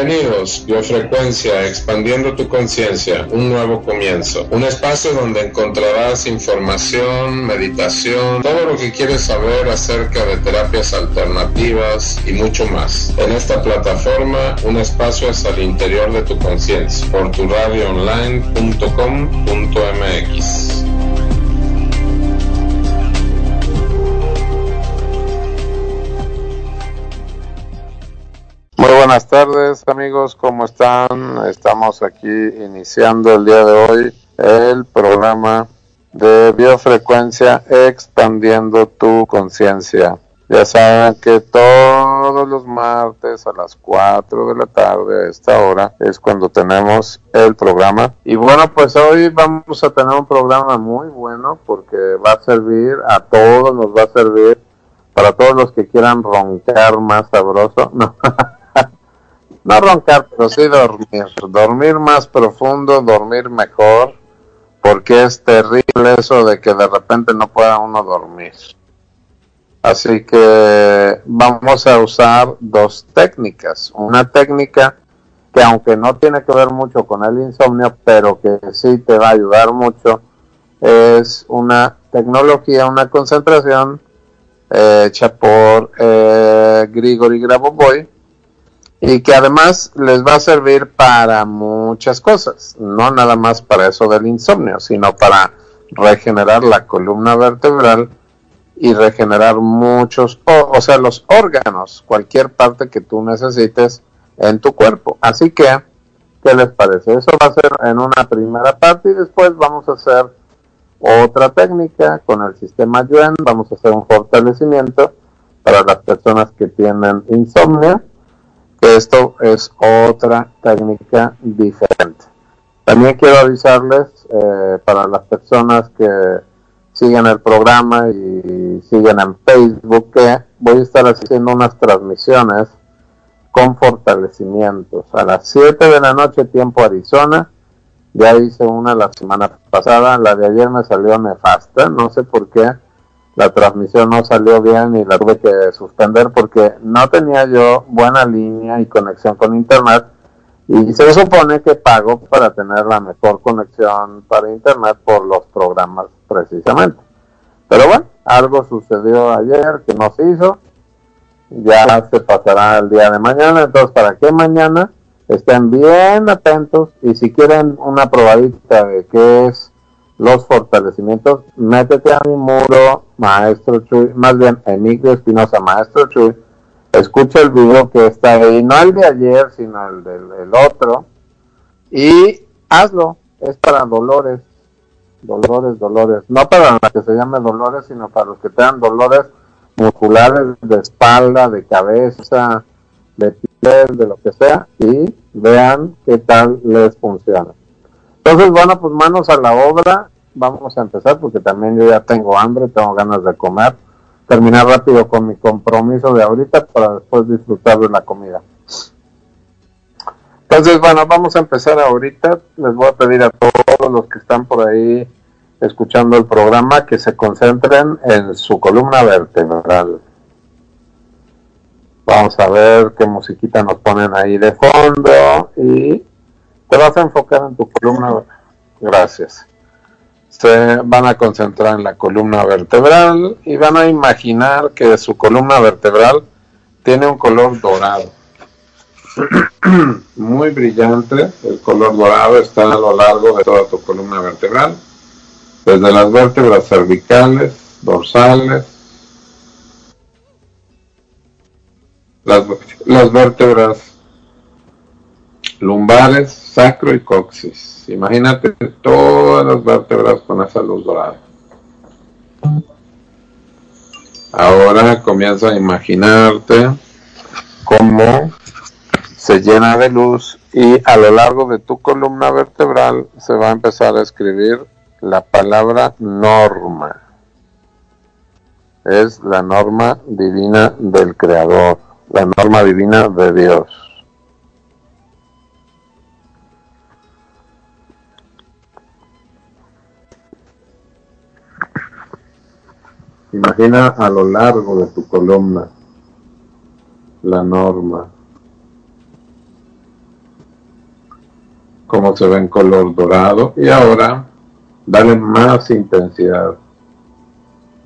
Bienvenidos, Biofrecuencia, expandiendo tu conciencia, un nuevo comienzo. Un espacio donde encontrarás información, meditación, todo lo que quieres saber acerca de terapias alternativas y mucho más. En esta plataforma, un espacio hacia el interior de tu conciencia, por. Muy buenas tardes amigos, ¿cómo están? Estamos aquí iniciando el día de hoy el programa de biofrecuencia expandiendo tu conciencia. Ya saben que todos los martes a las 4 de la tarde a esta hora es cuando tenemos el programa. Y bueno, pues hoy vamos a tener un programa muy bueno porque va a servir a todos, nos va a servir para todos los que quieran roncar más sabroso. No. No roncar, pero sí dormir. Dormir más profundo, dormir mejor, porque es terrible eso de que de repente no pueda uno dormir. Así que vamos a usar dos técnicas. Una técnica que aunque no tiene que ver mucho con el insomnio, pero que sí te va a ayudar mucho, es una tecnología, una concentración eh, hecha por eh, Grigori Grabovoi, y que además les va a servir para muchas cosas, no nada más para eso del insomnio, sino para regenerar la columna vertebral y regenerar muchos, o, sea, los órganos, cualquier parte que tú necesites en tu cuerpo. Así que, ¿qué les parece? Eso va a ser en una primera parte y después vamos a hacer otra técnica con el sistema Yuen, vamos a hacer un fortalecimiento para las personas que tienen insomnio esto es otra técnica diferente. También quiero avisarles eh, para las personas que siguen el programa y siguen en Facebook que voy a estar haciendo unas transmisiones con fortalecimientos a las 7 de la noche tiempo Arizona. Ya hice una la semana pasada, la de ayer me salió nefasta, no sé por qué la transmisión no salió bien y la tuve que suspender porque no tenía yo buena línea y conexión con internet. Y se supone que pago para tener la mejor conexión para internet por los programas precisamente. Pero bueno, algo sucedió ayer que no se hizo, ya se pasará el día de mañana, entonces para que mañana estén bien atentos y si quieren una probadita de qué es los fortalecimientos, métete a mi muro, maestro Chuy, más bien Emilio Espinosa, maestro Chuy, escucha el video que está ahí, no el de ayer, sino el del otro, y hazlo, es para dolores, dolores, dolores, no para la que se llame dolores, sino para los que tengan dolores musculares de espalda, de cabeza, de piel, de lo que sea, y vean qué tal les funciona. Entonces, bueno, pues manos a la obra, vamos a empezar porque también yo ya tengo hambre, tengo ganas de comer, terminar rápido con mi compromiso de ahorita para después disfrutar de la comida. Entonces, bueno, vamos a empezar ahorita. Les voy a pedir a todos los que están por ahí escuchando el programa que se concentren en su columna vertebral. Vamos a ver qué musiquita nos ponen ahí de fondo y te vas a enfocar en tu columna. Gracias. Se van a concentrar en la columna vertebral y van a imaginar que su columna vertebral tiene un color dorado. Muy brillante. El color dorado está a lo largo de toda tu columna vertebral. Desde las vértebras cervicales, dorsales, las, las vértebras lumbares, sacro y coxis. Imagínate todas las vértebras con esa luz dorada. Ahora comienza a imaginarte cómo se llena de luz y a lo largo de tu columna vertebral se va a empezar a escribir la palabra norma. Es la norma divina del Creador, la norma divina de Dios. Imagina a lo largo de tu columna la norma. como se ve en color dorado. Y ahora dale más intensidad.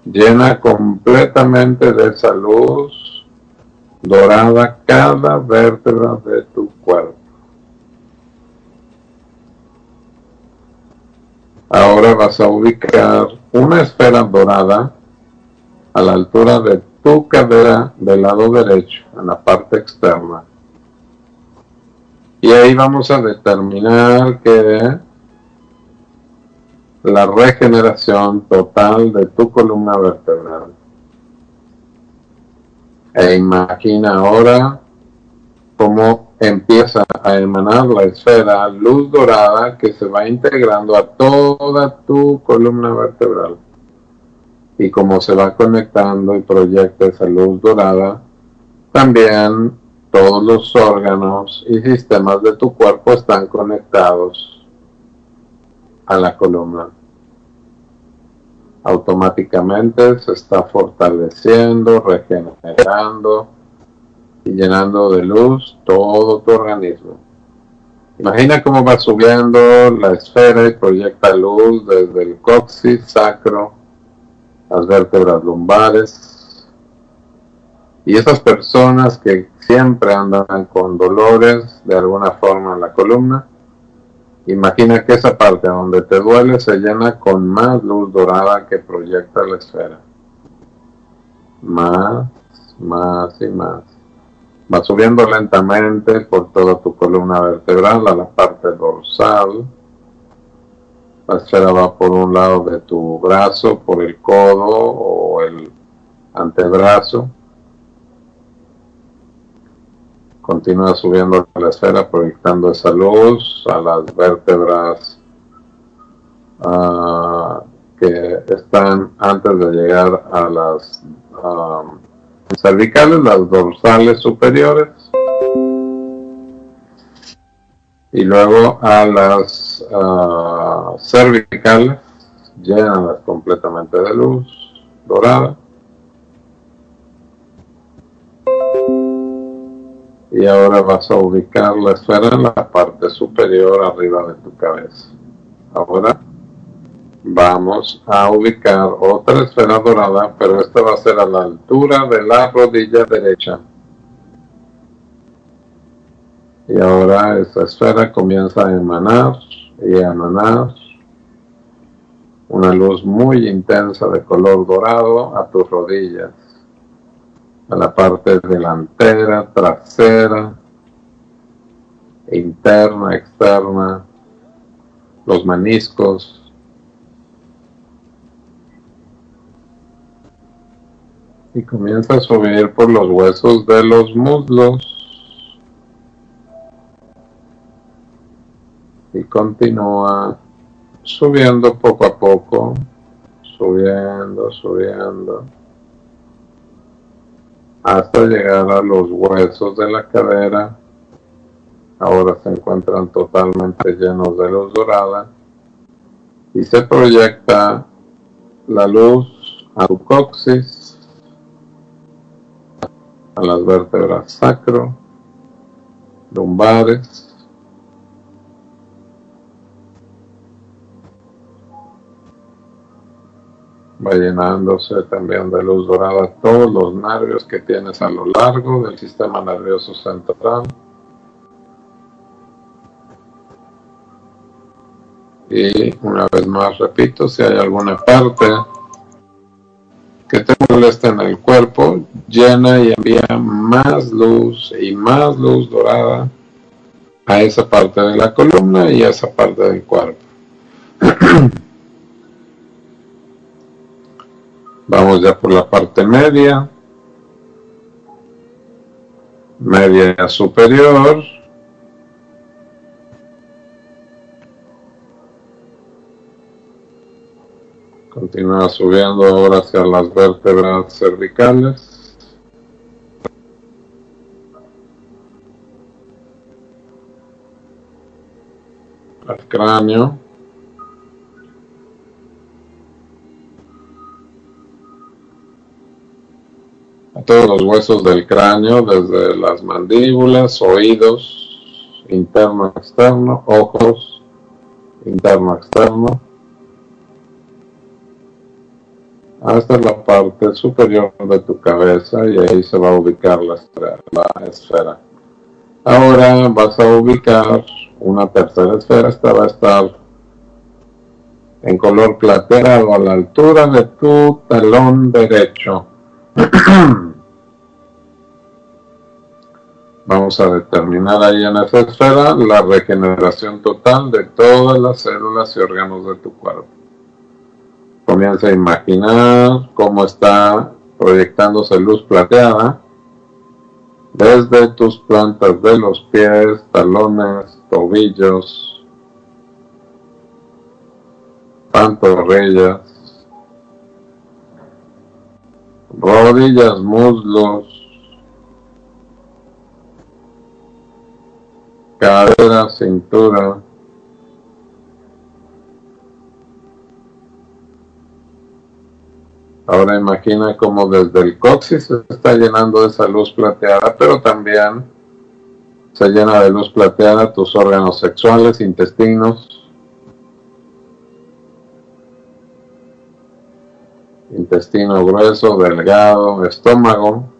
Llena completamente de esa luz dorada cada vértebra de tu cuerpo. Ahora vas a ubicar una esfera dorada a la altura de tu cadera del lado derecho en la parte externa y ahí vamos a determinar que la regeneración total de tu columna vertebral. E imagina ahora cómo empieza a emanar la esfera luz dorada que se va integrando a toda tu columna vertebral. Y cómo se va conectando y proyecta esa luz dorada también todos los órganos y sistemas de tu cuerpo están conectados a la columna. Automáticamente se está fortaleciendo, regenerando y llenando de luz todo tu organismo. Imagina cómo va subiendo la esfera y proyecta luz desde el coxis sacro, las vértebras lumbares. Y esas personas que siempre andan con dolores de alguna forma en la columna. Imagina que esa parte donde te duele se llena con más luz dorada que proyecta la esfera. Más, más y más. Va subiendo lentamente por toda tu columna vertebral a la parte dorsal. La esfera va por un lado de tu brazo, por el codo o el antebrazo Continúa subiendo la esfera, proyectando esa luz a las vértebras ah, que están antes de llegar a las cervicales, las dorsales superiores. Y luego a las cervicales, llenas completamente de luz dorada. y ahora vas a ubicar la esfera en la parte superior arriba de tu cabeza. Ahora vamos a ubicar otra esfera dorada, pero esta va a ser a la altura de la rodilla derecha. Y ahora esta esfera comienza a emanar y a emanar una luz muy intensa de color dorado a tus rodillas a la parte delantera, trasera, interna, externa, los meniscos. Y comienza a subir por los huesos de los muslos. Y continúa subiendo poco a poco, subiendo, subiendo hasta llegar a los huesos de la cadera. Ahora se encuentran totalmente llenos de luz dorada y se proyecta la luz a tu coxis, a las vértebras sacro, lumbares, va llenándose también de luz dorada todos los nervios que tienes a lo largo del sistema nervioso central. Y una vez más repito, si hay alguna parte que te molesta en el cuerpo, llena y envía más luz y más luz dorada a esa parte de la columna y a esa parte del cuerpo. Vamos ya por la parte media. Media superior. Continúa subiendo ahora hacia las vértebras cervicales. Al cráneo. Todos los huesos del cráneo, desde las mandíbulas, oídos interno, externo, ojos, interno, externo, hasta la parte superior de tu cabeza y ahí se va a ubicar la, la esfera. Ahora vas a ubicar una tercera esfera, esta va a estar en color plateado a la altura de tu talón derecho. Vamos a determinar ahí en esa esfera la regeneración total de todas las células y órganos de tu cuerpo. Comienza a imaginar cómo está proyectándose luz plateada desde tus plantas de los pies, talones, tobillos, pantorrillas, rodillas, muslos, cadera, cintura, Ahora imagina como desde el coxis se está llenando de esa luz plateada, pero también se llena de luz plateada tus órganos sexuales, intestinos, intestino grueso, delgado, estómago,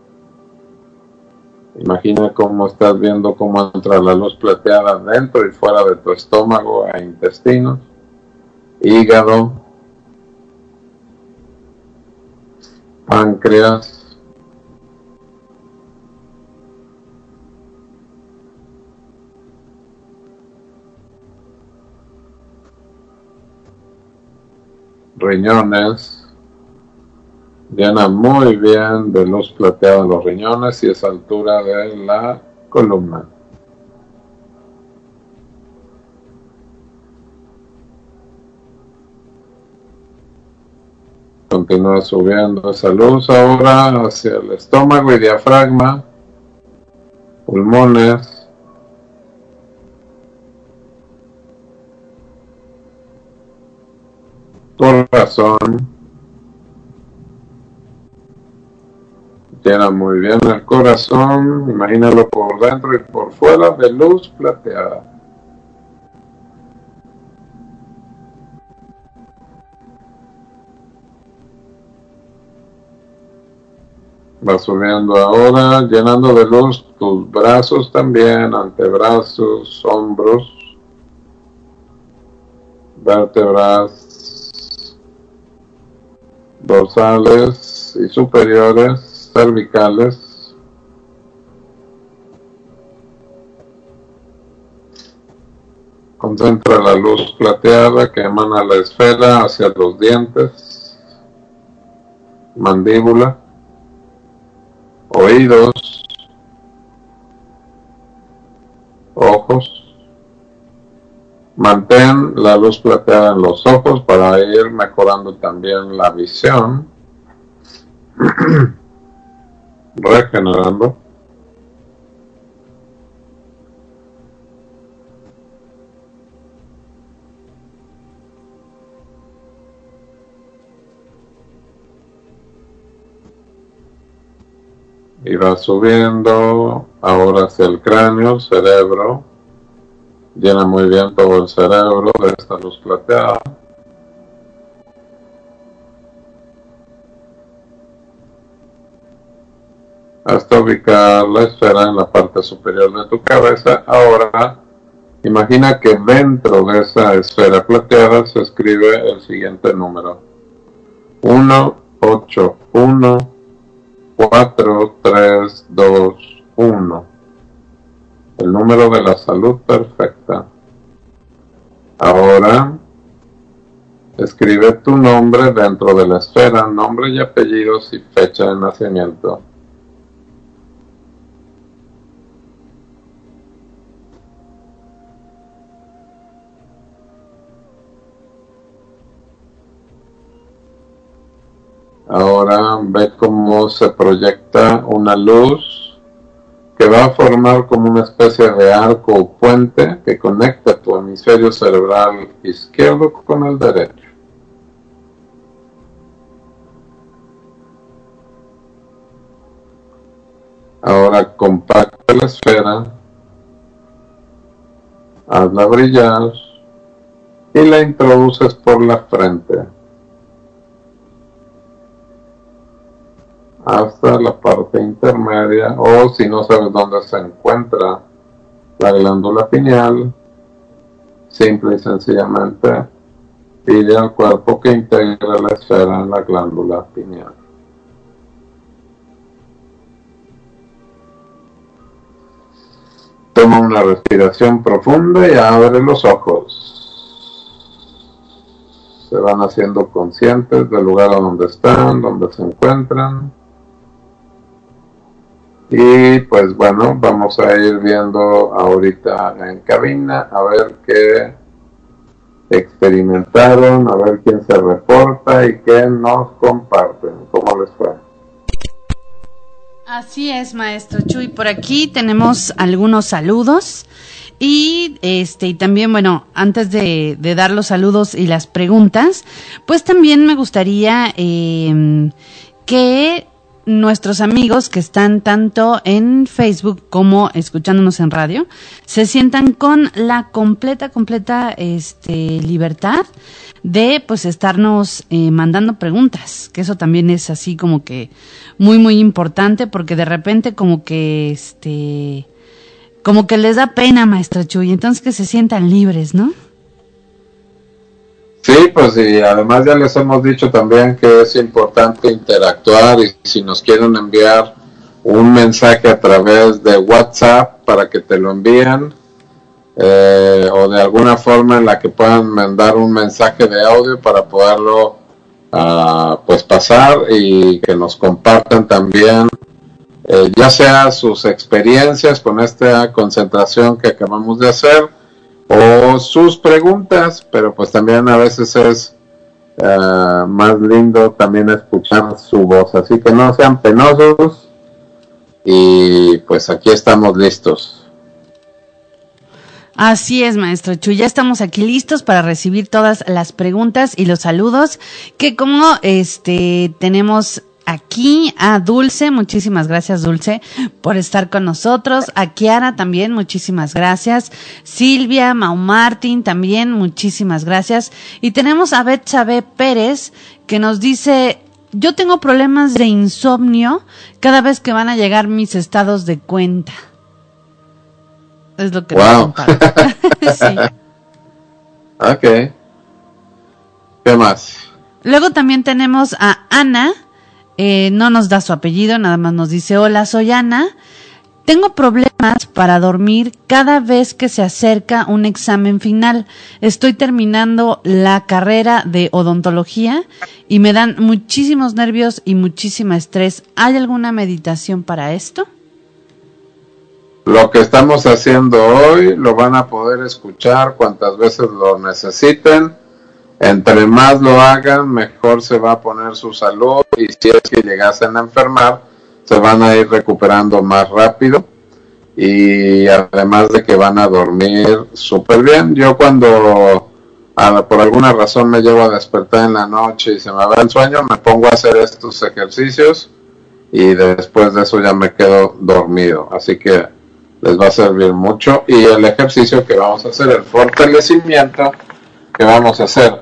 Imagina cómo estás viendo cómo entra la luz plateada dentro y fuera de tu estómago e intestinos, hígado, páncreas, riñones, llena muy bien de luz plateada los riñones y esa altura de la columna. Continúa subiendo esa luz ahora hacia el estómago y diafragma, pulmones, corazón, llena muy bien el corazón, imagínalo por dentro y por fuera de luz plateada. Va subiendo ahora, llenando de luz tus brazos también, antebrazos, hombros, vértebras dorsales y superiores cervicales. Concentra la luz plateada que emana la esfera hacia los dientes, mandíbula, oídos, ojos. Mantén la luz plateada en los ojos para ir mejorando también la visión. regenerando y va subiendo. Ahora hacia el cráneo, cerebro, llena muy bien todo el cerebro de esta luz plateada. Hasta ubicar la esfera en la parte superior de tu cabeza. Ahora, imagina que dentro de esa esfera plateada se escribe el siguiente número. 1, 8, 1, 4, 3, 2, 1. El número de la salud perfecta. Ahora, escribe tu nombre dentro de la esfera, nombre y apellidos y fecha de nacimiento. Ahora ve cómo se proyecta una luz que va a formar como una especie de arco o puente que conecta tu hemisferio cerebral izquierdo con el derecho. Ahora compacta la esfera hazla brillar y la introduces por la frente hasta la parte intermedia o si no sabes dónde se encuentra la glándula pineal, simple y sencillamente pide al cuerpo que integre la esfera en la glándula pineal. Toma una respiración profunda y abre los ojos. Se van haciendo conscientes del lugar donde están, donde se encuentran. Y pues bueno, vamos a ir viendo ahorita en cabina a ver qué experimentaron, a ver quién se reporta y qué nos comparten. ¿Cómo les fue? Así es, maestro Chuy. Por aquí tenemos algunos saludos. Y este, y también, bueno, antes de, dar los saludos y las preguntas, pues también me gustaría eh, que nuestros amigos que están tanto en Facebook como escuchándonos en radio se sientan con la completa, completa este, libertad de pues estarnos eh, mandando preguntas, que eso también es así como que muy, muy importante porque de repente como que este, como que les da pena, maestra Chuy, entonces que se sientan libres, ¿no? Sí, pues y además ya les hemos dicho también que es importante interactuar y si nos quieren enviar un mensaje a través de WhatsApp para que te lo envíen eh, o de alguna forma en la que puedan mandar un mensaje de audio para poderlo uh, pues pasar y que nos compartan también eh, ya sea sus experiencias con esta concentración que acabamos de hacer o sus preguntas, pero pues también a veces es eh, más lindo también escuchar su voz, así que no sean penosos y pues aquí estamos listos. Así es, maestro Chu. Ya estamos aquí listos para recibir todas las preguntas y los saludos que como este tenemos aquí a Dulce, muchísimas gracias Dulce por estar con nosotros, a Kiara también, muchísimas gracias, Silvia, Mau Martín también, muchísimas gracias, y tenemos a Betsabe Pérez que nos dice, yo tengo problemas de insomnio cada vez que van a llegar mis estados de cuenta. Es lo que wow. sí. Ok. ¿Qué más? Luego también tenemos a Ana, eh, no nos da su apellido, nada más nos dice, hola, soy Ana. Tengo problemas para dormir cada vez que se acerca un examen final. Estoy terminando la carrera de odontología y me dan muchísimos nervios y muchísimo estrés. ¿Hay alguna meditación para esto? Lo que estamos haciendo hoy lo van a poder escuchar cuantas veces lo necesiten entre más lo hagan, mejor se va a poner su salud y si es que llegasen a enfermar, se van a ir recuperando más rápido y además de que van a dormir súper bien. Yo cuando por alguna razón me llevo a despertar en la noche y se me va el sueño, me pongo a hacer estos ejercicios y después de eso ya me quedo dormido. Así que les va a servir mucho. Y el ejercicio que vamos a hacer, el fortalecimiento que vamos a hacer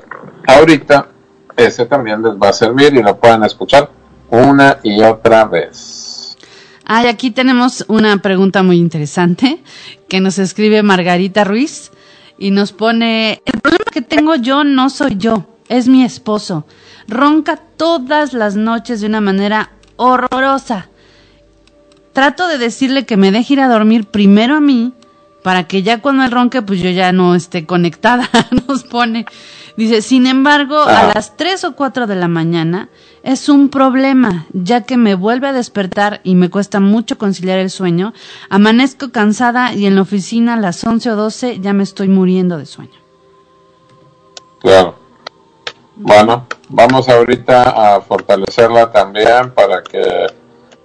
ahorita, ese también les va a servir y lo pueden escuchar una y otra vez. Ay, aquí tenemos una pregunta muy interesante que nos escribe Margarita Ruiz y nos pone, el problema que tengo yo no soy yo, es mi esposo. Ronca todas las noches de una manera horrorosa. Trato de decirle que me deje ir a dormir primero a mí para que ya cuando él ronque pues yo ya no esté conectada, nos pone. Dice, sin embargo, a las 3 o 4 de la mañana es un problema, ya que me vuelve a despertar y me cuesta mucho conciliar el sueño. Amanezco cansada y en la oficina a las 11 o 12 ya me estoy muriendo de sueño. Claro. Bueno, vamos ahorita a fortalecerla también para que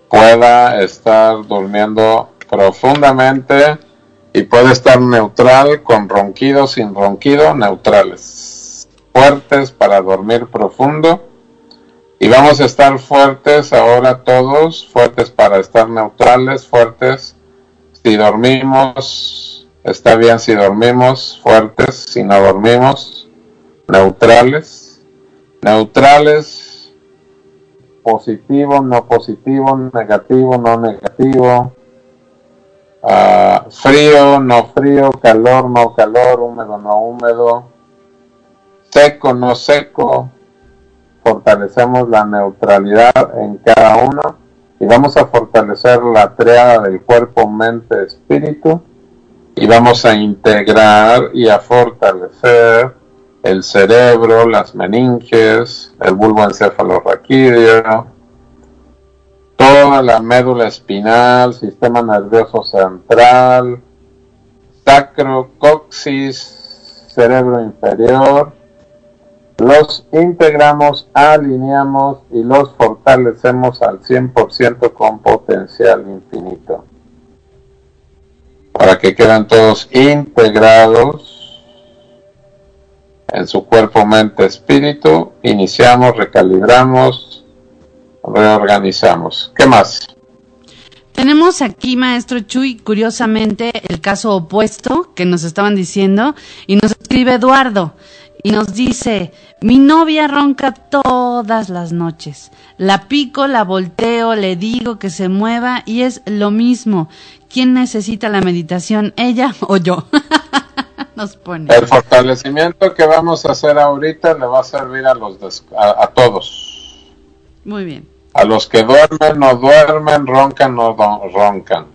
pueda estar durmiendo profundamente y pueda estar neutral con ronquido, sin ronquido, neutrales fuertes para dormir profundo. Y vamos a estar fuertes ahora todos, fuertes para estar neutrales, fuertes si dormimos Está bien si dormimos fuertes, si no dormimos, neutrales. Neutrales, positivo, no positivo, negativo, no negativo. Ah, frío, no frío, calor, no calor, húmedo, no húmedo. Seco, no seco. Fortalecemos la neutralidad en cada uno y vamos a fortalecer la triada del cuerpo, mente, espíritu y vamos a integrar y a fortalecer el cerebro, las meninges, el bulbo encefalorraquídeo, toda la médula espinal, sistema nervioso central, sacro, coxis, cerebro inferior, los integramos, alineamos y los fortalecemos al 100% con potencial infinito. Para que queden todos integrados en su cuerpo, mente, espíritu, iniciamos, recalibramos, reorganizamos. ¿Qué más? Tenemos aquí, maestro Chuy, curiosamente, el caso opuesto que nos estaban diciendo y nos escribe Eduardo y nos dice, mi novia ronca todas las noches. La pico, la volteo, le digo que se mueva y es lo mismo. ¿Quién necesita la meditación, ella o yo? nos pone. El fortalecimiento que vamos a hacer ahorita le va a servir a los a, todos. Muy bien. A los que duermen, no duermen, roncan, no roncan.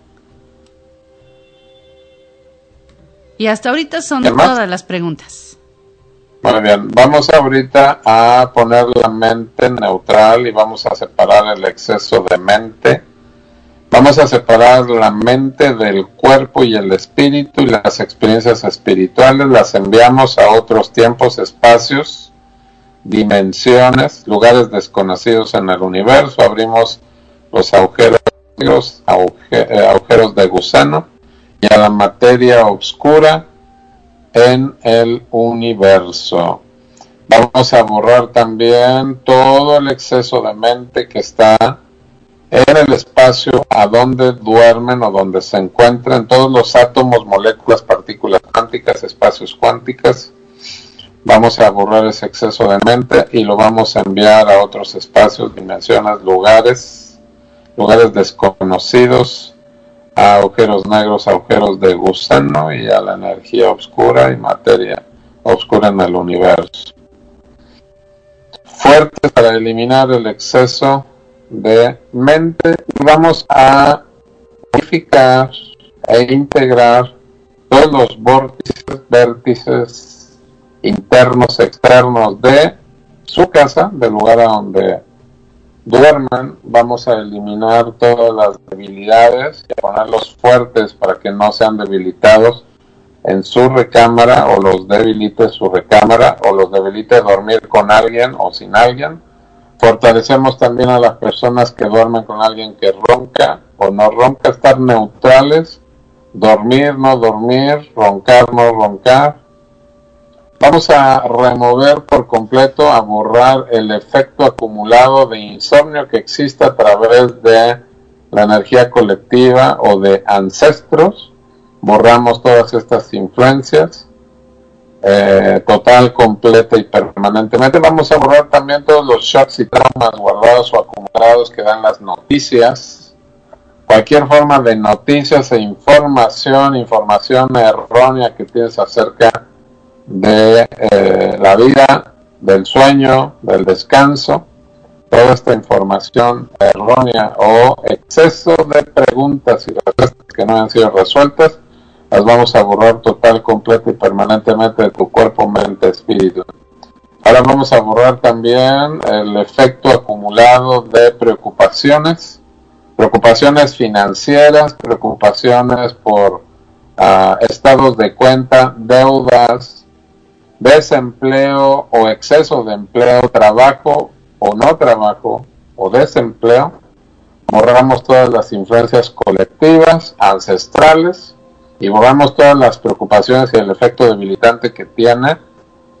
Y hasta ahorita son todas las preguntas. Muy bien, vamos ahorita a poner la mente neutral y vamos a separar el exceso de mente. Vamos a separar la mente del cuerpo y el espíritu y las experiencias espirituales, las enviamos a otros tiempos, espacios, dimensiones, lugares desconocidos en el universo, abrimos los agujeros, eh, agujeros de gusano y a la materia oscura en el universo. Vamos a borrar también todo el exceso de mente que está en el espacio a donde duermen o donde se encuentran todos los átomos, moléculas, partículas cuánticas, espacios cuánticas. Vamos a borrar ese exceso de mente y lo vamos a enviar a otros espacios, dimensiones, lugares, lugares desconocidos, a agujeros negros, agujeros de gusano y a la energía oscura y materia oscura en el universo. Fuerte para eliminar el exceso de mente y vamos a unificar e integrar todos los vórtices, vértices internos, externos de su casa, del lugar a donde duerman, vamos a eliminar todas las debilidades y a ponerlos fuertes para que no sean debilitados en su recámara o los debilite su recámara o los debilite dormir con alguien o sin alguien. Fortalecemos también a las personas que duermen con alguien que ronca o no ronca, estar neutrales, dormir, no dormir, roncar, no roncar, Vamos a remover por completo, a borrar el efecto acumulado de insomnio que existe a través de la energía colectiva o de ancestros. Borramos todas estas influencias. Eh, total, completa y permanentemente. Vamos a borrar también todos los shocks y traumas guardados o acumulados que dan las noticias. Cualquier forma de noticias e información, información errónea que tienes acerca de eh, la vida, del sueño, del descanso, toda esta información errónea o exceso de preguntas y respuestas que no han sido resueltas, las vamos a borrar total, completo y permanentemente de tu cuerpo, mente, espíritu. Ahora vamos a borrar también el efecto acumulado de preocupaciones, preocupaciones financieras, preocupaciones por ah, estados de cuenta, deudas, desempleo o exceso de empleo, trabajo o no trabajo o desempleo, borramos todas las influencias colectivas, ancestrales, y borramos todas las preocupaciones y el efecto debilitante que tiene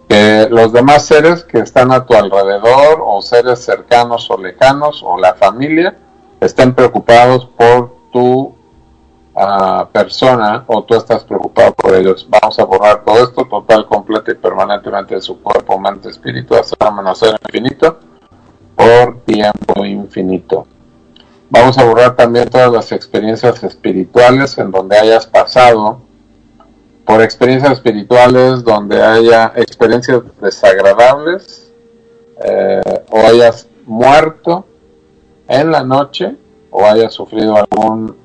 que los demás seres que están a tu alrededor o seres cercanos o lejanos o la familia estén preocupados por tu persona o tú estás preocupado por ellos. Vamos a borrar todo esto total, completo y permanentemente de su cuerpo, mente, espíritu, hasta ser infinito por tiempo infinito. Vamos a borrar también todas las experiencias espirituales en donde hayas pasado por experiencias espirituales donde haya experiencias desagradables eh, o hayas muerto en la noche o hayas sufrido algún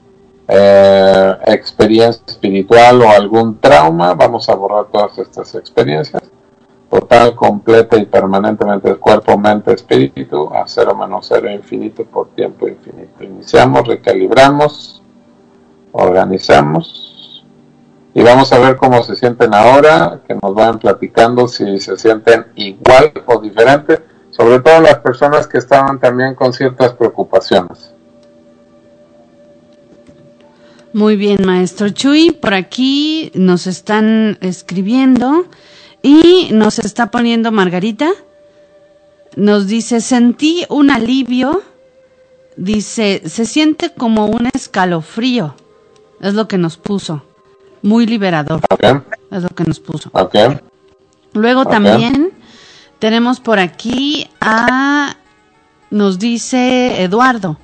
eh, experiencia espiritual o algún trauma, vamos a borrar todas estas experiencias. Total, completa y permanentemente el cuerpo, mente, espíritu, a cero menos cero infinito por tiempo infinito. Iniciamos, recalibramos, organizamos y vamos a ver cómo se sienten ahora, que nos vayan platicando si se sienten igual o diferente, sobre todo las personas que estaban también con ciertas preocupaciones. Muy bien, maestro Chuy. Por aquí nos están escribiendo y nos está poniendo Margarita. Nos dice, sentí un alivio. Dice, se siente como un escalofrío. Es lo que nos puso. Muy liberador. Es lo que nos puso. Luego también tenemos por aquí a, nos dice Eduardo,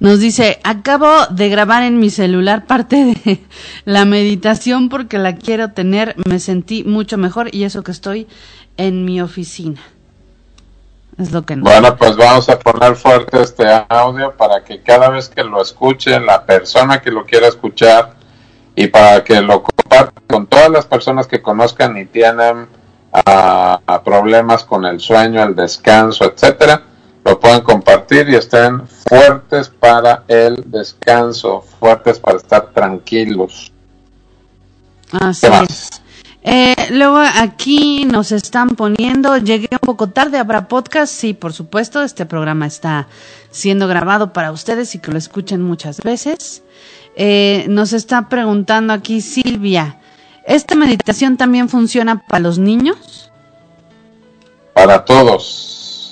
nos dice, acabo de grabar en mi celular parte de la meditación porque la quiero tener, me sentí mucho mejor y eso que estoy en mi oficina. Es lo que no. Bueno, pues vamos a poner fuerte este audio para que cada vez que lo escuche la persona que lo quiera escuchar y para que lo comparta con todas las personas que conozcan y tienen ah, problemas con el sueño, el descanso, etcétera, lo puedan compartir y estén fuertes para el descanso, fuertes para estar tranquilos. Así es. Eh, luego aquí nos están poniendo, llegué un poco tarde, habrá podcast, sí, por supuesto, este programa está siendo grabado para ustedes y que lo escuchen muchas veces. Eh, nos está preguntando aquí Silvia, ¿esta meditación también funciona para los niños? Para todos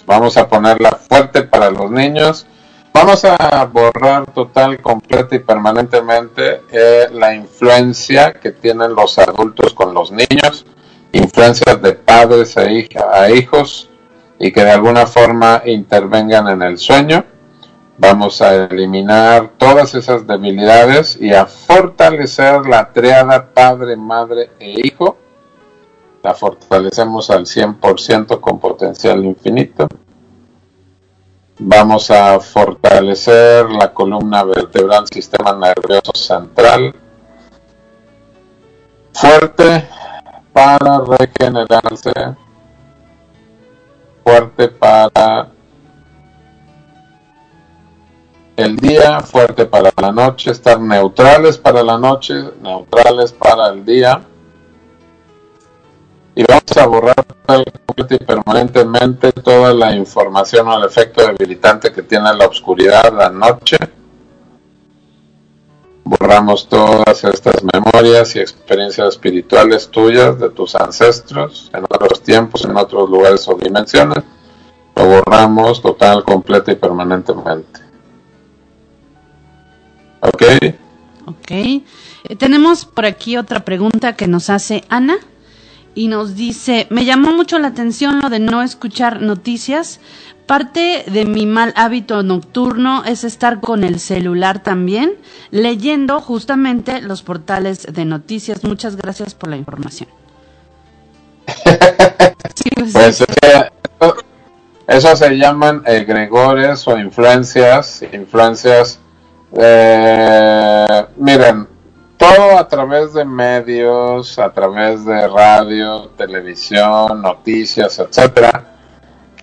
Vamos a ponerla fuerte para los niños. Vamos a borrar total, completa y permanentemente eh, la influencia que tienen los adultos con los niños, influencias de padres e a hijos y que de alguna forma intervengan en el sueño. Vamos a eliminar todas esas debilidades y a fortalecer la triada padre, madre e hijo la fortalecemos al 100% con potencial infinito. Vamos a fortalecer la columna vertebral, sistema nervioso central. Fuerte para regenerarse. Fuerte para el día, fuerte para la noche, estar neutrales para la noche, neutrales para el día y vamos a borrar permanentemente toda la información o el efecto debilitante que tiene la oscuridad la noche. Borramos todas estas memorias y experiencias espirituales tuyas de tus ancestros en otros tiempos, en otros lugares o dimensiones. Lo borramos total, completo y permanentemente. ¿Ok? Ok. Eh, tenemos por aquí otra pregunta que nos hace Ana y nos dice, me llamó mucho la atención lo de no escuchar noticias. Parte de mi mal hábito nocturno es estar con el celular también, leyendo justamente los portales de noticias. Muchas gracias por la información. Pues, pues eso, se llaman egregores o influencias, influencias. Eh, miren, todo a través de medios, a través de radio, televisión, noticias, etcétera.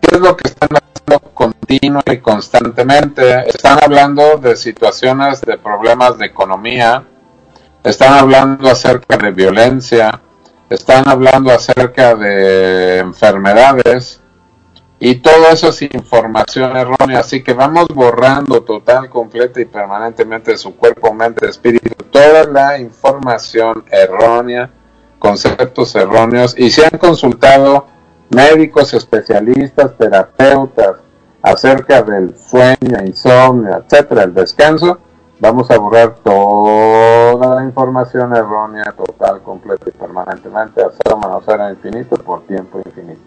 ¿Qué es lo que están haciendo continuo y constantemente? Están hablando de situaciones de problemas de economía, están hablando acerca de violencia, están hablando acerca de enfermedades, y todo eso es información errónea, así que vamos borrando total, completa y permanentemente su cuerpo, mente, espíritu, toda la información errónea, conceptos erróneos, y se han consultado médicos, especialistas, terapeutas acerca del sueño, insomnio, etcétera, el descanso, vamos a borrar toda la información errónea, total, completa y permanentemente a cero menos cero infinito por tiempo infinito.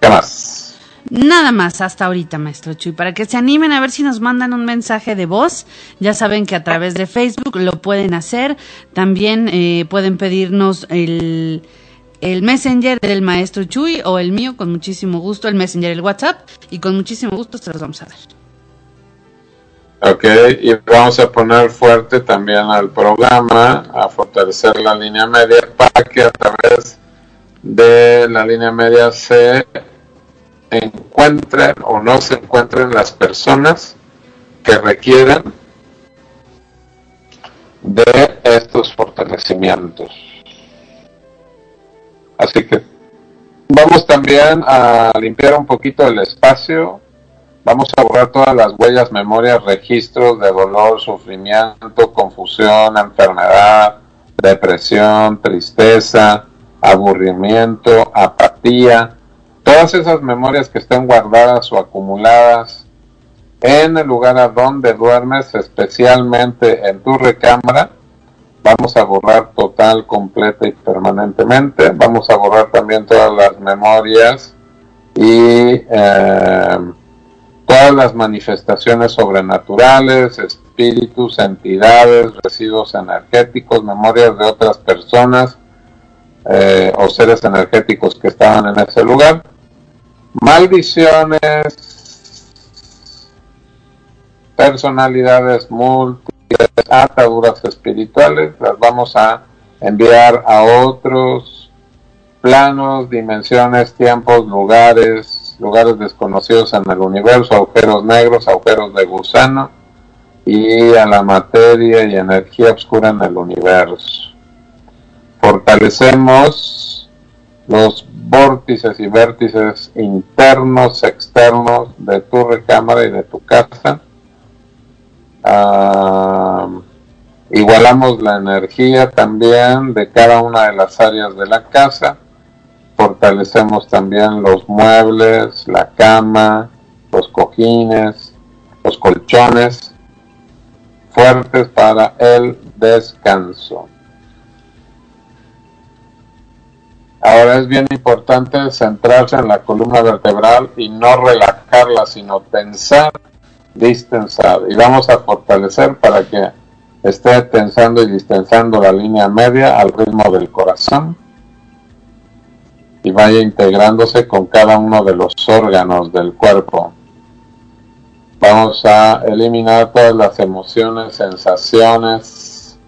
¿Qué más? Nada más hasta ahorita, maestro Chuy, para que se animen a ver si nos mandan un mensaje de voz. Ya saben que a través de Facebook lo pueden hacer. También eh, pueden pedirnos el, el Messenger del maestro Chuy o el mío, con muchísimo gusto, el Messenger, el WhatsApp, y con muchísimo gusto se los vamos a dar. Ok, y vamos a poner fuerte también al programa, a fortalecer la línea media para que a través de la línea media se encuentren o no se encuentren las personas que requieran de estos fortalecimientos. Así que vamos también a limpiar un poquito el espacio. Vamos a borrar todas las huellas, memorias, registros de dolor, sufrimiento, confusión, enfermedad, depresión, tristeza, aburrimiento, apatía, todas esas memorias que estén guardadas o acumuladas en el lugar a donde duermes, especialmente en tu recámara, vamos a borrar total, completa y permanentemente. Vamos a borrar también todas las memorias y eh, todas las manifestaciones sobrenaturales, espíritus, entidades, residuos energéticos, memorias de otras personas eh, o seres energéticos que estaban en ese lugar maldiciones, personalidades múltiples, ataduras espirituales, las vamos a enviar a otros planos, dimensiones, tiempos, lugares, lugares desconocidos en el universo, agujeros negros, agujeros de gusano y a la materia y energía oscura en el universo. Fortalecemos los vórtices y vértices internos, externos de tu recámara y de tu casa. Ah, igualamos la energía también de cada una de las áreas de la casa. Fortalecemos también los muebles, la cama, los cojines, los colchones fuertes para el descanso. Ahora es bien importante centrarse en la columna vertebral y no relajarla, sino tensar, distensar. Y vamos a fortalecer para que esté tensando y distensando la línea media al ritmo del corazón y vaya integrándose con cada uno de los órganos del cuerpo. Vamos a eliminar todas las emociones, sensaciones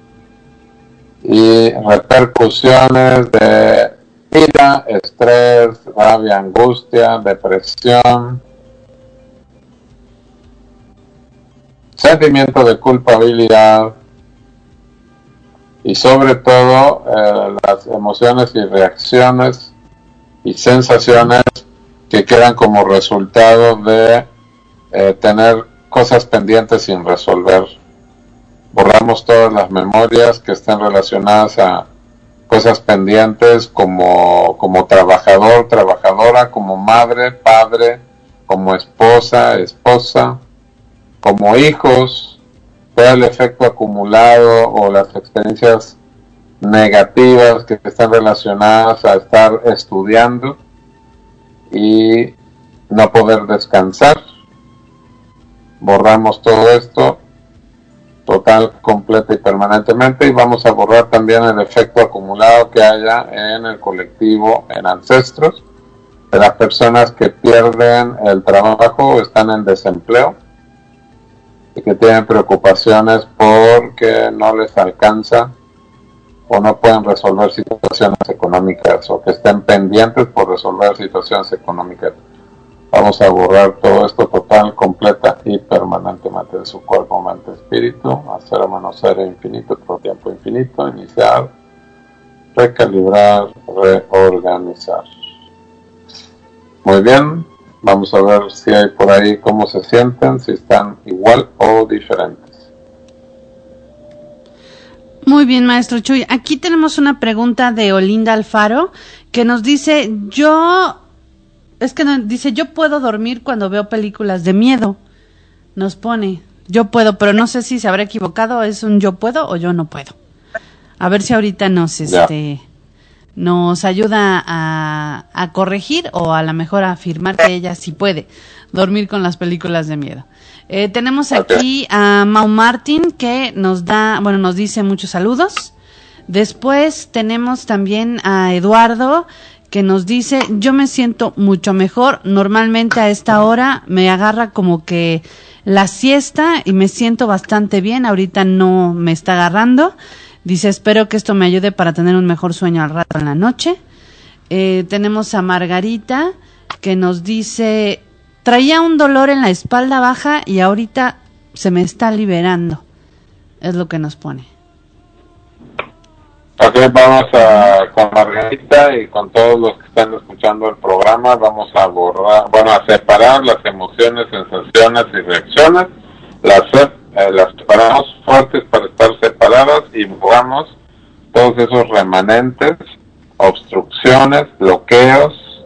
y repercusiones de ira, estrés, rabia, angustia, depresión, sentimiento de culpabilidad y sobre todo eh, las emociones y reacciones y sensaciones que quedan como resultado de eh, tener cosas pendientes sin resolver. Borramos todas las memorias que estén relacionadas a cosas pendientes como, como trabajador, trabajadora, como madre, padre, como esposa, esposa, como hijos, todo el efecto acumulado o las experiencias negativas que están relacionadas a estar estudiando y no poder descansar. Borramos todo esto total, completa y permanentemente y vamos a borrar también el efecto acumulado que haya en el colectivo, en ancestros, de las personas que pierden el trabajo o están en desempleo y que tienen preocupaciones porque no les alcanza o no pueden resolver situaciones económicas o que estén pendientes por resolver situaciones económicas. Vamos a borrar todo esto total, completa y permanentemente de su cuerpo, mente, espíritu, hacer menos ser infinito por tiempo infinito, iniciar, recalibrar, reorganizar. Muy bien, vamos a ver si hay por ahí cómo se sienten, si están igual o diferentes. Muy bien, maestro Chuy. Aquí tenemos una pregunta de Olinda Alfaro que nos dice, yo es que dice, yo puedo dormir cuando veo películas de miedo. Nos pone, Yo puedo, pero no sé si se habrá equivocado, es un yo puedo o yo no puedo. A ver si ahorita nos, este, nos ayuda a, a corregir o a lo mejor a afirmar que ella sí puede dormir con las películas de miedo. Eh, tenemos aquí a Mau Martin que nos da, bueno, nos dice muchos saludos. Después tenemos también a Eduardo que nos dice, yo me siento mucho mejor, normalmente a esta hora me agarra como que la siesta y me siento bastante bien, ahorita no me está agarrando. Dice, espero que esto me ayude para tener un mejor sueño al rato en la noche. Eh, tenemos a Margarita que nos dice, traía un dolor en la espalda baja y ahorita se me está liberando. Es lo que nos pone. Ok, vamos a, con Margarita y con todos los que están escuchando el programa, vamos a borrar, bueno, a separar las emociones, sensaciones y reacciones, las, eh, las separamos fuertes para estar separadas y borramos todos esos remanentes, obstrucciones, bloqueos,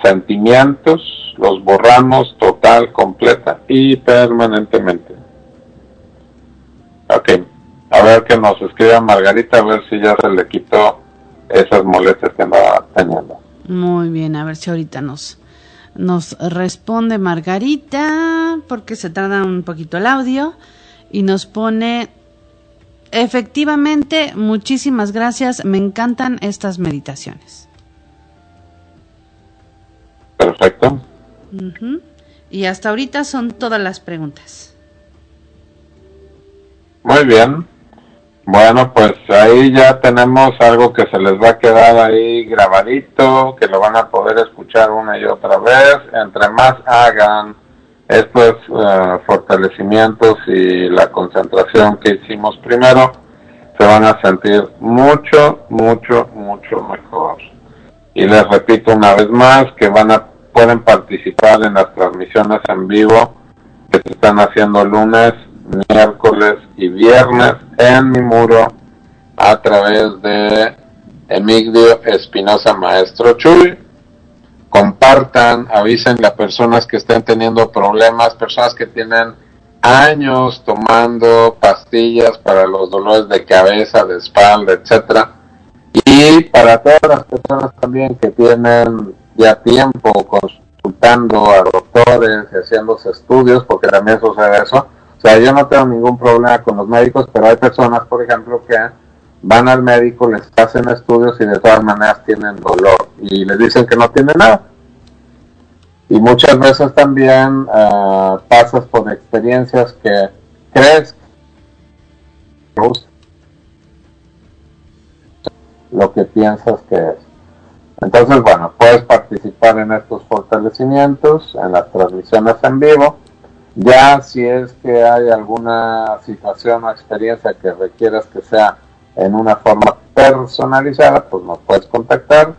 sentimientos, los borramos total, completa y permanentemente. Ok. A ver que nos escriba Margarita, a ver si ya se le quitó esas molestias que andaba teniendo. Muy bien, a ver si ahorita nos, nos responde Margarita, porque se tarda un poquito el audio, y nos pone, efectivamente, muchísimas gracias, me encantan estas meditaciones. Perfecto. Y hasta ahorita son todas las preguntas. Muy bien. Bueno, pues ahí ya tenemos algo que se les va a quedar ahí grabadito, que lo van a poder escuchar una y otra vez. Entre más hagan estos uh, fortalecimientos y la concentración que hicimos primero, se van a sentir mucho, mucho, mucho mejor. Y les repito una vez más que van a pueden participar en las transmisiones en vivo que se están haciendo lunes, miércoles y viernes en mi muro a través de Emigdio Espinosa Maestro Chuy. Compartan, avisen a personas que estén teniendo problemas, personas que tienen años tomando pastillas para los dolores de cabeza, de espalda, etcétera. Y para todas las personas también que tienen ya tiempo consultando a doctores haciéndose estudios, porque también sucede eso, sea, yo no tengo ningún problema con los médicos, pero hay personas, por ejemplo, que van al médico, les hacen estudios y de todas maneras tienen dolor y les dicen que no tienen nada. Y muchas veces también uh, pasas por experiencias que crees lo que piensas que es. Entonces, bueno, puedes participar en estos fortalecimientos, en las transmisiones en vivo ya si es que hay alguna situación o experiencia que requieras que sea en una forma personalizada, pues nos puedes contactar,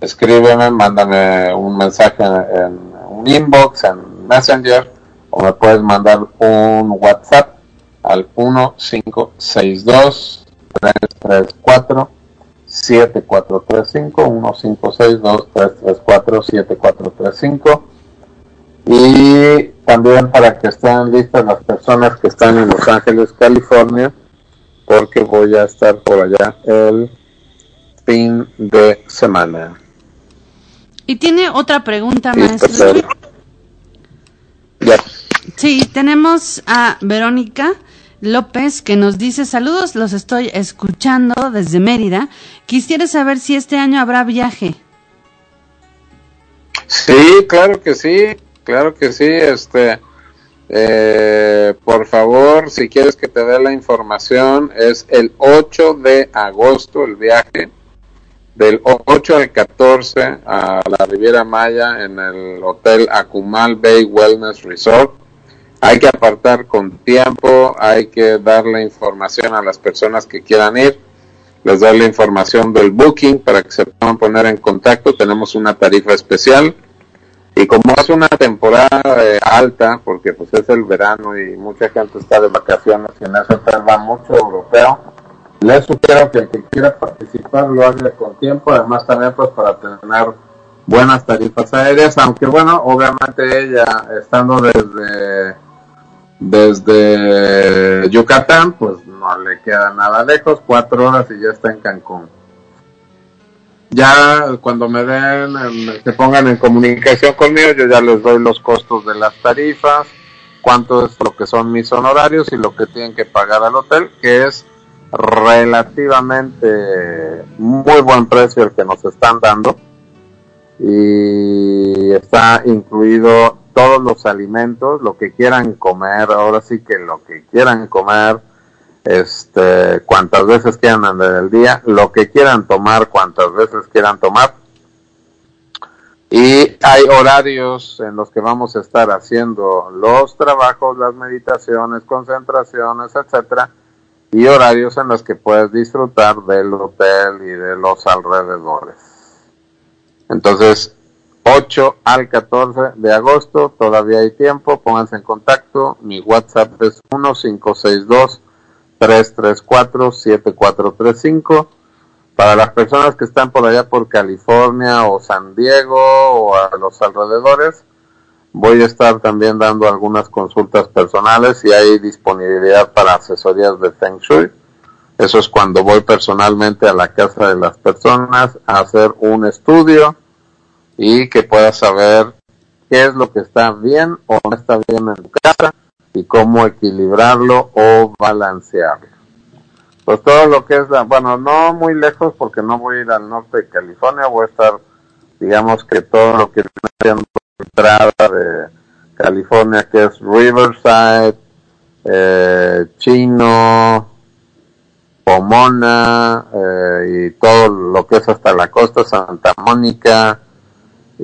escríbeme, mándame un mensaje en, un inbox, en Messenger, o me puedes mandar un WhatsApp al 1562 334 7435 1562 334 7435 y también para que estén listas las personas que están en Los Ángeles, California, porque voy a estar por allá el fin de semana. Y tiene otra pregunta, maestro. Sí, tenemos a Verónica López que nos dice saludos, los estoy escuchando desde Mérida. Quisiera saber si este año habrá viaje. Sí, claro que sí. Claro que sí, este, eh, por favor, si quieres que te dé la información, es el 8 de agosto el viaje, del 8 al 14 a la Riviera Maya en el Hotel Akumal Bay Wellness Resort. Hay que apartar con tiempo, hay que darle información a las personas que quieran ir, les doy la información del booking para que se puedan poner en contacto. Tenemos una tarifa especial y como es una temporada eh, alta, porque pues es el verano y mucha gente está de vacaciones y en eso va mucho europeo, les sugiero que el que quiera participar lo haga con tiempo, además también pues para tener buenas tarifas aéreas, aunque bueno, obviamente ella estando desde Desde Yucatán, pues no le queda nada lejos, cuatro horas y ya está en Cancún. Ya cuando me den, se pongan en comunicación conmigo, yo ya les doy los costos de las tarifas, cuánto es lo que son mis honorarios y lo que tienen que pagar al hotel, que es relativamente muy buen precio el que nos están dando. Y está incluido todos los alimentos, lo que quieran comer, ahora sí que lo que quieran comer, este, cuantas veces quieran en el día, lo que quieran tomar, cuantas veces quieran tomar. Y hay horarios en los que vamos a estar haciendo los trabajos, las meditaciones, concentraciones, etcétera, y horarios en los que puedes disfrutar del hotel y de los alrededores. Entonces, 8 al 14 de agosto, todavía hay tiempo, pónganse en contacto. Mi WhatsApp es 1562 334-7435. Para las personas que están por allá por California o San Diego o a los alrededores, voy a estar también dando algunas consultas personales y hay disponibilidad para asesorías de Feng Shui. Eso es cuando voy personalmente a la casa de las personas a hacer un estudio y que puedas saber qué es lo que está bien o no está bien en tu casa y cómo equilibrarlo o balancearlo. Pues todo lo que es la, bueno, no muy lejos porque no voy a ir al norte de California, voy a estar, digamos que todo lo que es la entrada de California, que es Riverside, eh, Chino, Pomona, eh, y todo lo que es hasta la costa, Santa Mónica,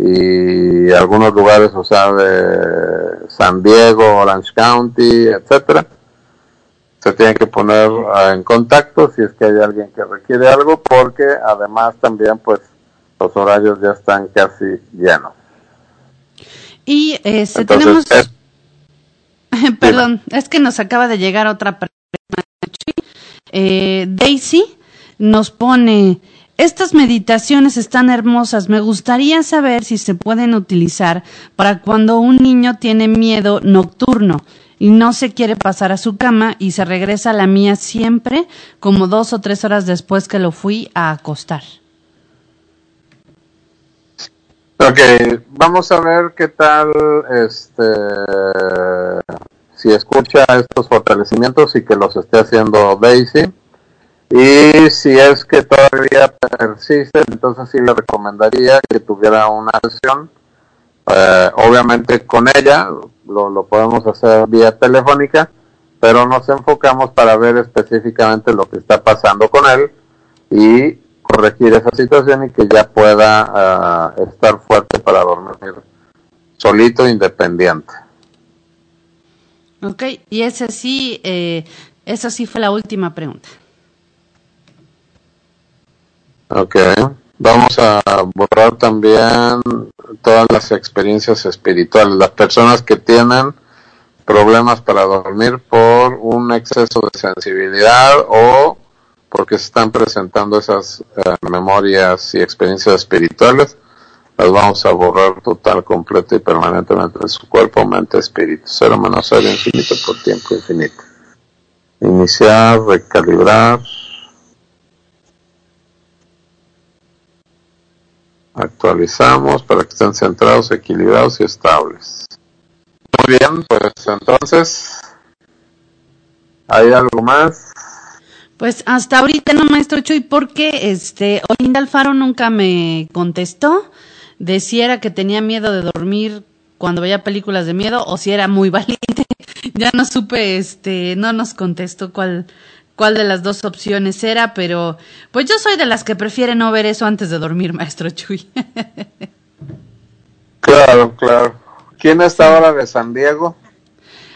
y algunos lugares, o sea, de San Diego, Orange County, etcétera. Se tienen que poner ah, en contacto si es que hay alguien que requiere algo, porque además también, pues, los horarios ya están casi llenos. Y este, tenemos... Perdón, es que nos acaba de llegar otra pregunta. Eh, Daisy nos pone, estas meditaciones están hermosas. Me gustaría saber si se pueden utilizar para cuando un niño tiene miedo nocturno y no se quiere pasar a su cama y se regresa a la mía siempre como dos o tres horas después que lo fui a acostar. Ok, vamos a ver qué tal, este, si escucha estos fortalecimientos y que los esté haciendo Daisy. Y si es que todavía persiste, entonces sí le recomendaría que tuviera una sesión. Eh, obviamente con ella lo, podemos hacer vía telefónica, pero nos enfocamos para ver específicamente lo que está pasando con él y corregir esa situación y que ya pueda uh, estar fuerte para dormir solito, independiente. Ok, y ese sí, eh, esa sí fue la última pregunta. Ok, vamos a borrar también todas las experiencias espirituales. Las personas que tienen problemas para dormir por un exceso de sensibilidad o porque se están presentando esas eh, memorias y experiencias espirituales, las vamos a borrar total, completo y permanentemente de su cuerpo, mente, espíritu. Cero menos cero infinito por tiempo infinito. Iniciar, recalibrar. Actualizamos para que estén centrados, equilibrados y estables. Muy bien, pues entonces, ¿hay algo más? Pues hasta ahorita no, maestro Chuy, porque este, Olinda Alfaro nunca me contestó de si era que tenía miedo de dormir cuando veía películas de miedo o si era muy valiente. ya no supe, este, no nos contestó cuál, cuál de las dos opciones era, pero pues yo soy de las que prefiere no ver eso antes de dormir, maestro Chuy. claro, claro. ¿Quién está ahora de San Diego?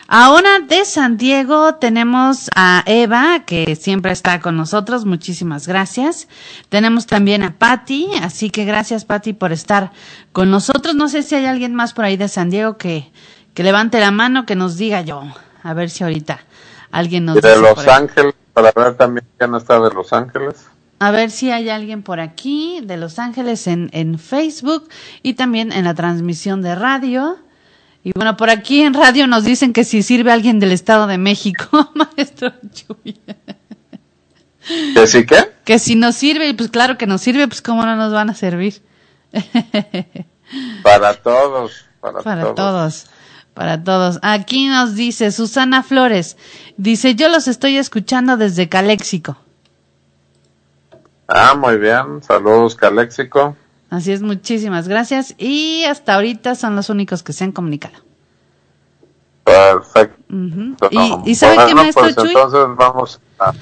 Ahora de San Diego tenemos a Eva, que siempre está con nosotros. Muchísimas gracias. Tenemos también a Patti, así que gracias Patti por estar con nosotros. No sé si hay alguien más por ahí de San Diego que, que levante la mano, que nos diga yo. A ver si ahorita alguien nos de Los Ángeles para ver también quién está de Los Ángeles. A ver si hay alguien por aquí de Los Ángeles en, en Facebook y también en la transmisión de radio. Y bueno, por aquí en radio nos dicen que si sirve alguien del Estado de México, maestro Chuy. ¿Que sí qué? Que si nos sirve, pues claro que nos sirve, pues cómo no nos van a servir. para todos, para, para todos. Para todos. Aquí nos dice Susana Flores. Dice, yo los estoy escuchando desde Caléxico. Ah, muy bien. Saludos, Caléxico. Así es, muchísimas gracias. Y hasta ahorita son los únicos que se han comunicado. Perfecto. ¿Y, sabe qué, maestro pues Entonces vamos a...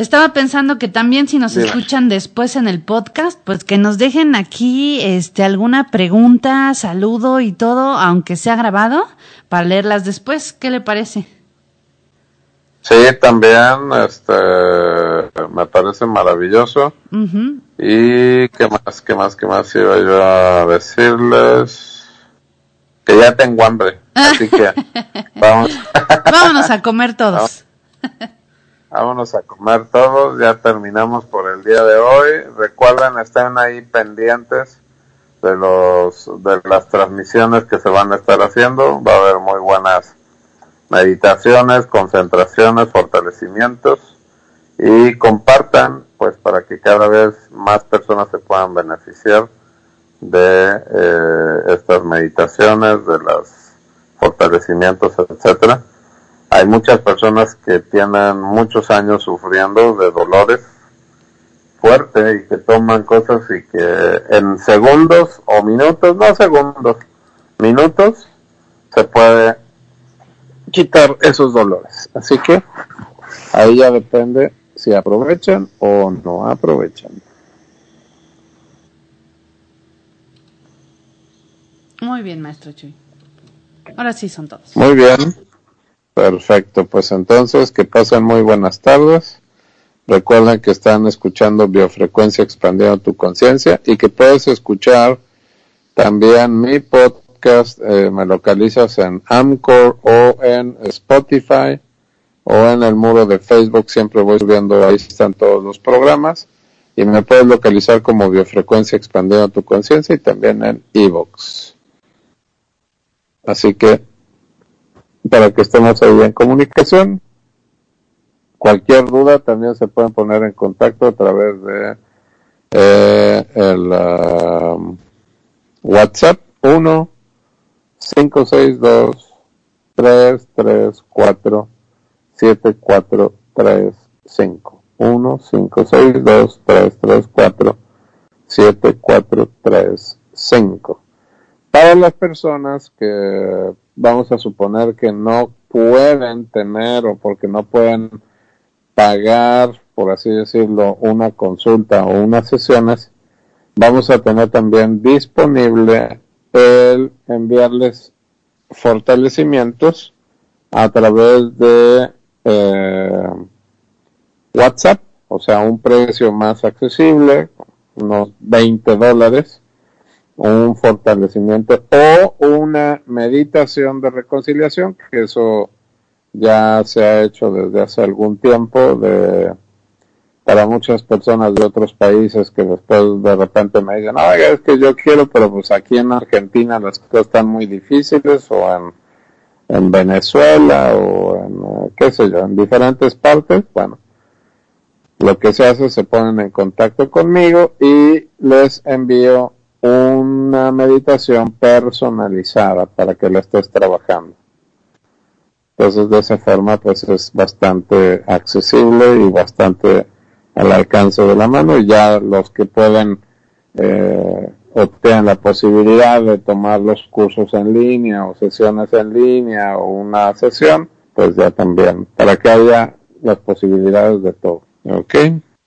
Estaba pensando que también si nos escuchan después en el podcast, pues que nos dejen aquí este alguna pregunta, saludo y todo, aunque sea grabado, para leerlas después. ¿Qué le parece? Sí, también este me parece maravilloso. Y qué más, qué más, qué más iba yo a decirles que ya tengo hambre, así que vamos. Vámonos a comer todos. Vámonos a comer todos, ya terminamos por el día de hoy. Recuerden, estén ahí pendientes de los de las transmisiones que se van a estar haciendo. Va a haber muy buenas meditaciones, concentraciones, fortalecimientos y compartan pues para que cada vez más personas se puedan beneficiar de eh, estas meditaciones, de los fortalecimientos, etcétera hay muchas personas que tienen muchos años sufriendo de dolores fuertes y que toman cosas y que en segundos o minutos, no segundos, minutos, se puede quitar esos dolores. Así que ahí ya depende si aprovechan o no aprovechan. Muy bien, maestro Chuy. Ahora sí son todos. Muy bien. Perfecto, pues entonces que pasen muy buenas tardes. Recuerden que están escuchando Biofrecuencia Expandiendo tu Conciencia y que puedes escuchar también mi podcast. Eh, me localizas en Amcor o en Spotify o en el muro de Facebook. Siempre voy subiendo, ahí están todos los programas. Y me puedes localizar como Biofrecuencia Expandiendo tu Conciencia y también en Evox. Así que para que estemos ahí en comunicación. Cualquier duda también se pueden poner en contacto a través de eh, el um, WhatsApp 1 562 334 7435 1 562 334 7435 para las personas que vamos a suponer que no pueden tener o porque no pueden pagar, por así decirlo, una consulta o unas sesiones, vamos a tener también disponible el enviarles fortalecimientos a través de eh, WhatsApp, o sea, un precio más accesible, unos 20 dólares, un fortalecimiento o una meditación de reconciliación, que eso ya se ha hecho desde hace algún tiempo de para muchas personas de otros países que después de repente me dicen, oiga, es que yo quiero, pero pues aquí en Argentina las cosas están muy difíciles o en, en Venezuela o en, eh, qué sé yo, en diferentes partes, bueno, lo que se hace se ponen en contacto conmigo y les envío una meditación personalizada para que la estés trabajando. Entonces de esa forma pues es bastante accesible y bastante al alcance de la mano y ya los que pueden eh, obtienen la posibilidad de tomar los cursos en línea o sesiones en línea o una sesión, pues ya también, para que haya las posibilidades de todo. ¿Ok?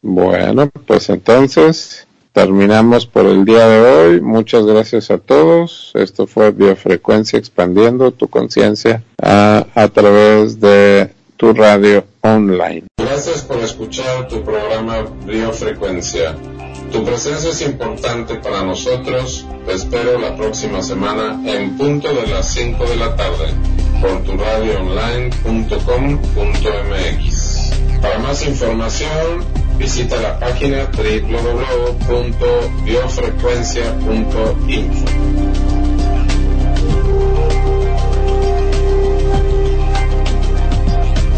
Bueno, pues entonces terminamos por el día de hoy. Muchas gracias a todos. Esto fue Biofrecuencia expandiendo tu conciencia a, través de tu radio online. Gracias por escuchar tu programa Biofrecuencia. Tu presencia es importante para nosotros. Te espero la próxima semana en punto de las 5 de la tarde por tu radioonline.com.mx. Para más información, visita la página www.biofrecuencia.info.